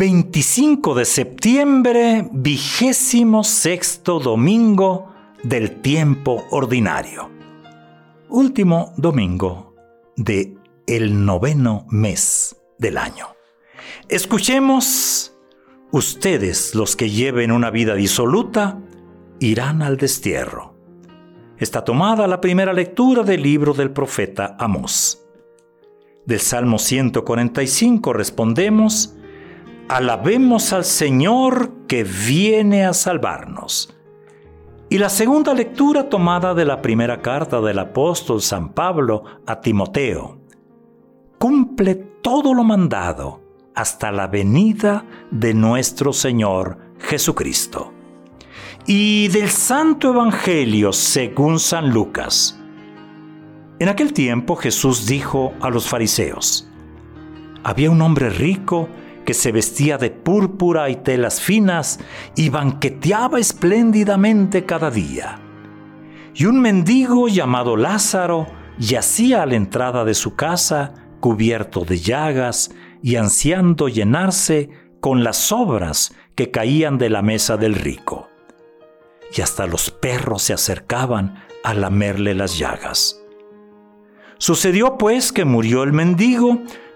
25 de septiembre, vigésimo sexto domingo del tiempo ordinario. Último domingo de el noveno mes del año. Escuchemos, ustedes los que lleven una vida disoluta, irán al destierro. Está tomada la primera lectura del libro del profeta Amós. Del Salmo 145 respondemos, Alabemos al Señor que viene a salvarnos. Y la segunda lectura tomada de la primera carta del apóstol San Pablo a Timoteo. Cumple todo lo mandado hasta la venida de nuestro Señor Jesucristo. Y del Santo Evangelio según San Lucas. En aquel tiempo Jesús dijo a los fariseos, había un hombre rico que se vestía de púrpura y telas finas y banqueteaba espléndidamente cada día. Y un mendigo llamado Lázaro yacía a la entrada de su casa, cubierto de llagas y ansiando llenarse con las sobras que caían de la mesa del rico. Y hasta los perros se acercaban a lamerle las llagas. Sucedió pues que murió el mendigo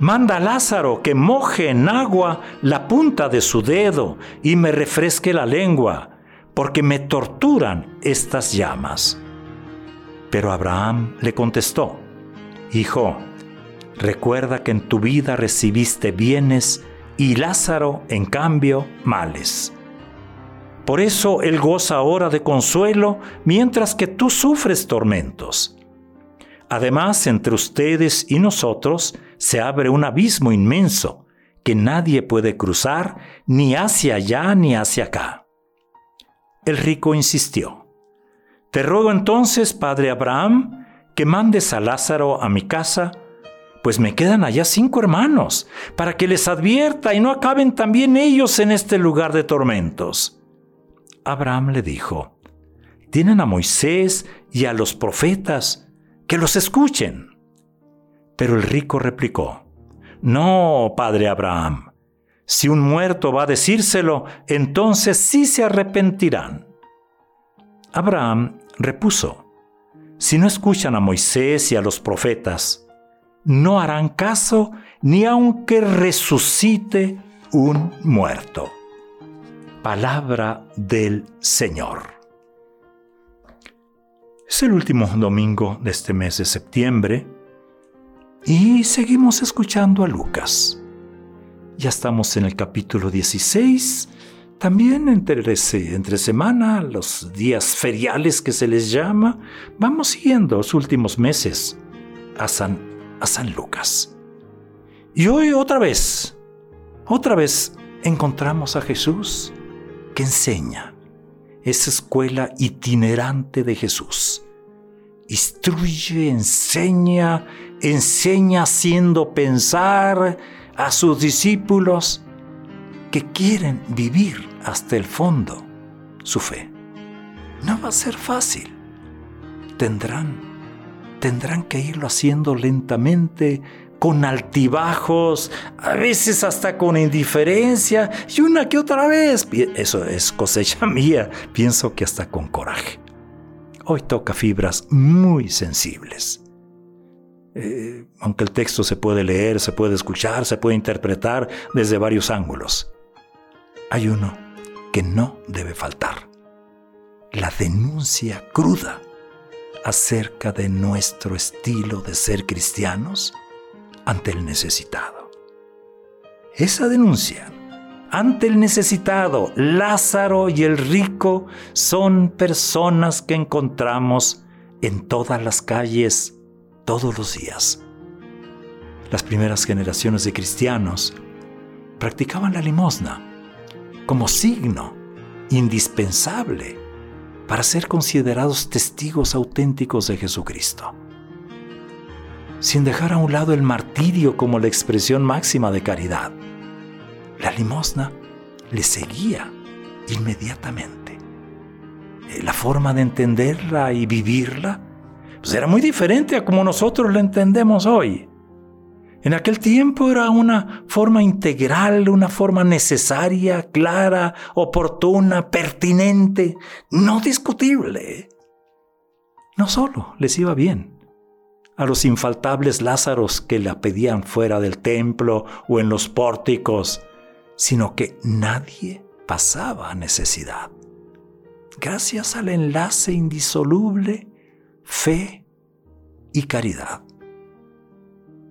Manda a Lázaro que moje en agua la punta de su dedo y me refresque la lengua, porque me torturan estas llamas. Pero Abraham le contestó, Hijo, recuerda que en tu vida recibiste bienes y Lázaro, en cambio, males. Por eso él goza ahora de consuelo mientras que tú sufres tormentos. Además, entre ustedes y nosotros se abre un abismo inmenso que nadie puede cruzar ni hacia allá ni hacia acá. El rico insistió, Te ruego entonces, padre Abraham, que mandes a Lázaro a mi casa, pues me quedan allá cinco hermanos, para que les advierta y no acaben también ellos en este lugar de tormentos. Abraham le dijo, Tienen a Moisés y a los profetas, que los escuchen. Pero el rico replicó, No, padre Abraham, si un muerto va a decírselo, entonces sí se arrepentirán. Abraham repuso, Si no escuchan a Moisés y a los profetas, no harán caso ni aunque resucite un muerto. Palabra del Señor. Es el último domingo de este mes de septiembre y seguimos escuchando a Lucas. Ya estamos en el capítulo 16, también entre, semana, los días feriales que se les llama, vamos siguiendo los últimos meses a San, a San Lucas. Y hoy otra vez, otra vez encontramos a Jesús que enseña esa escuela itinerante de Jesús. Instruye, enseña, enseña haciendo pensar a sus discípulos que quieren vivir hasta el fondo su fe. No va a ser fácil. Tendrán, tendrán que irlo haciendo lentamente, con altibajos, a veces hasta con indiferencia y una que otra vez, eso es cosecha mía, pienso que hasta con coraje. Hoy toca fibras muy sensibles. Eh, aunque el texto se puede leer, se puede escuchar, se puede interpretar desde varios ángulos, hay uno que no debe faltar. la denuncia cruda acerca de nuestro estilo de ser cristianos ante el necesitado. Esa denuncia ante el necesitado, Lázaro y el rico son personas que encontramos en todas las calles todos los días. Las primeras generaciones de cristianos practicaban la limosna como signo indispensable para ser considerados testigos auténticos de Jesucristo, sin dejar a un lado el martirio como la expresión máxima de caridad. La limosna le seguía inmediatamente. Eh, la forma de entenderla y vivirla pues era muy diferente a como nosotros la entendemos hoy. En aquel tiempo era una forma integral, una forma necesaria, clara, oportuna, pertinente, no discutible. No solo les iba bien, a los infaltables Lázaros que la pedían fuera del templo o en los pórticos, sino que nadie pasaba necesidad. Gracias al enlace indisoluble, fe y caridad.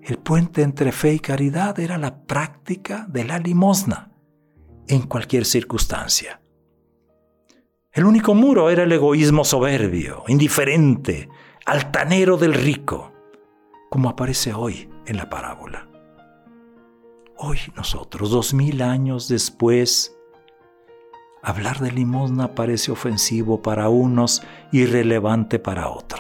El puente entre fe y caridad era la práctica de la limosna en cualquier circunstancia. El único muro era el egoísmo soberbio, indiferente, altanero del rico, como aparece hoy en la parábola. Hoy nosotros, dos mil años después, hablar de limosna parece ofensivo para unos y irrelevante para otros.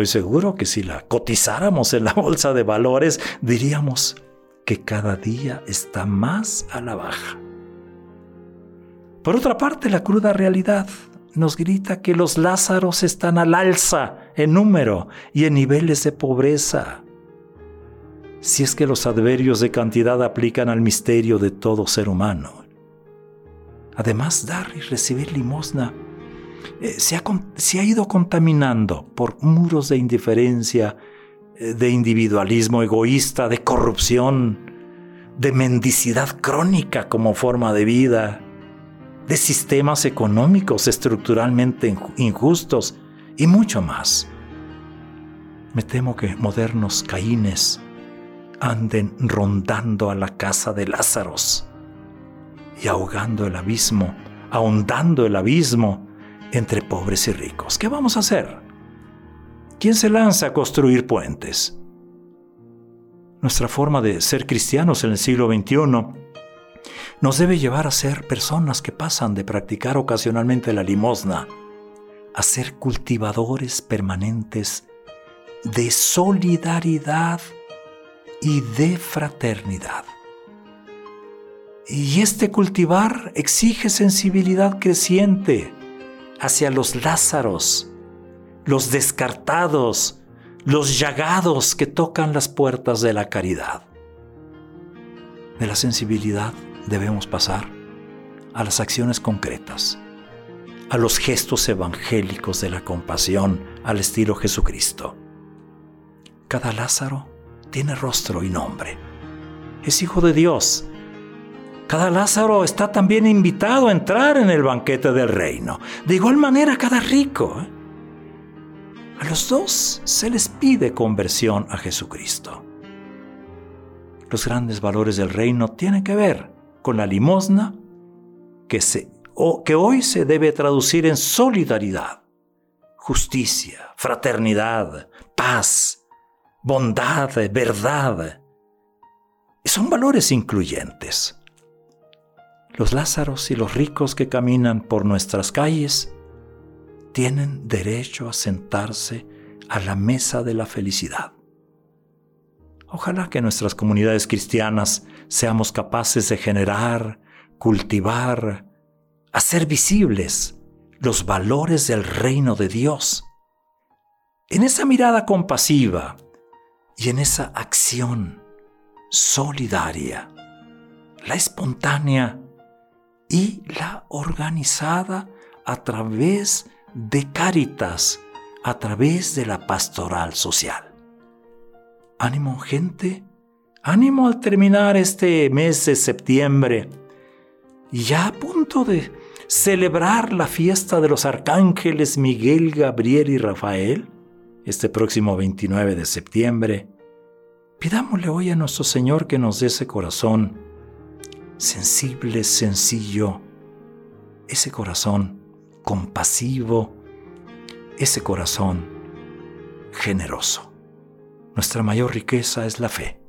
Estoy seguro que si la cotizáramos en la bolsa de valores, diríamos que cada día está más a la baja. Por otra parte, la cruda realidad nos grita que los Lázaros están al alza en número y en niveles de pobreza si es que los adverbios de cantidad aplican al misterio de todo ser humano. Además, dar y recibir limosna eh, se, ha, se, ha, ido contaminando por muros de indiferencia, eh, de individualismo egoísta, de corrupción, de mendicidad crónica como forma de vida, de sistemas económicos estructuralmente injustos y mucho más. Me temo que modernos caínes anden rondando a la casa de Lázaros y ahogando el abismo, ahondando el abismo entre pobres y ricos. ¿Qué vamos a hacer? ¿Quién se lanza a construir puentes? Nuestra forma de ser cristianos en el siglo XXI nos debe llevar a ser personas que pasan de practicar ocasionalmente la limosna a ser cultivadores permanentes de solidaridad y de fraternidad. Y este cultivar exige sensibilidad creciente hacia los Lázaros, los descartados, los llagados que tocan las puertas de la caridad. De la sensibilidad debemos pasar a las acciones concretas, a los gestos evangélicos de la compasión al estilo Jesucristo. Cada Lázaro tiene rostro y nombre. Es hijo de Dios. Cada Lázaro está también invitado a entrar en el banquete del reino. De igual manera cada rico. ¿eh? A los dos se les pide conversión a Jesucristo. Los grandes valores del reino tienen que ver con la limosna que, se, o, que hoy se debe traducir en solidaridad, justicia, fraternidad, paz, bondad, verdad. Son valores incluyentes. Los Lázaros y los ricos que caminan por nuestras calles tienen derecho a sentarse a la mesa de la felicidad. Ojalá que nuestras comunidades cristianas seamos capaces de generar, cultivar, hacer visibles los valores del reino de Dios. En esa mirada compasiva, y en esa acción solidaria, la espontánea y la organizada a través de Cáritas, a través de la pastoral social. Ánimo gente, ánimo al terminar este mes de septiembre. Ya a punto de celebrar la fiesta de los arcángeles Miguel, Gabriel y Rafael este próximo 29 de septiembre, pidámosle hoy a nuestro Señor que nos dé ese corazón sensible, sencillo, ese corazón compasivo, ese corazón generoso. Nuestra mayor riqueza es la fe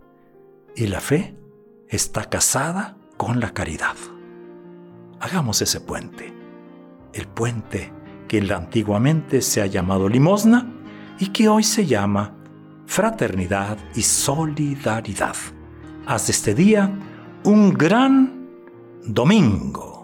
y la fe está casada con la caridad. Hagamos ese puente, el puente que antiguamente se ha llamado limosna y que hoy se llama fraternidad y solidaridad. Haz de este día un gran domingo.